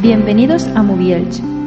Bienvenidos a Movielch.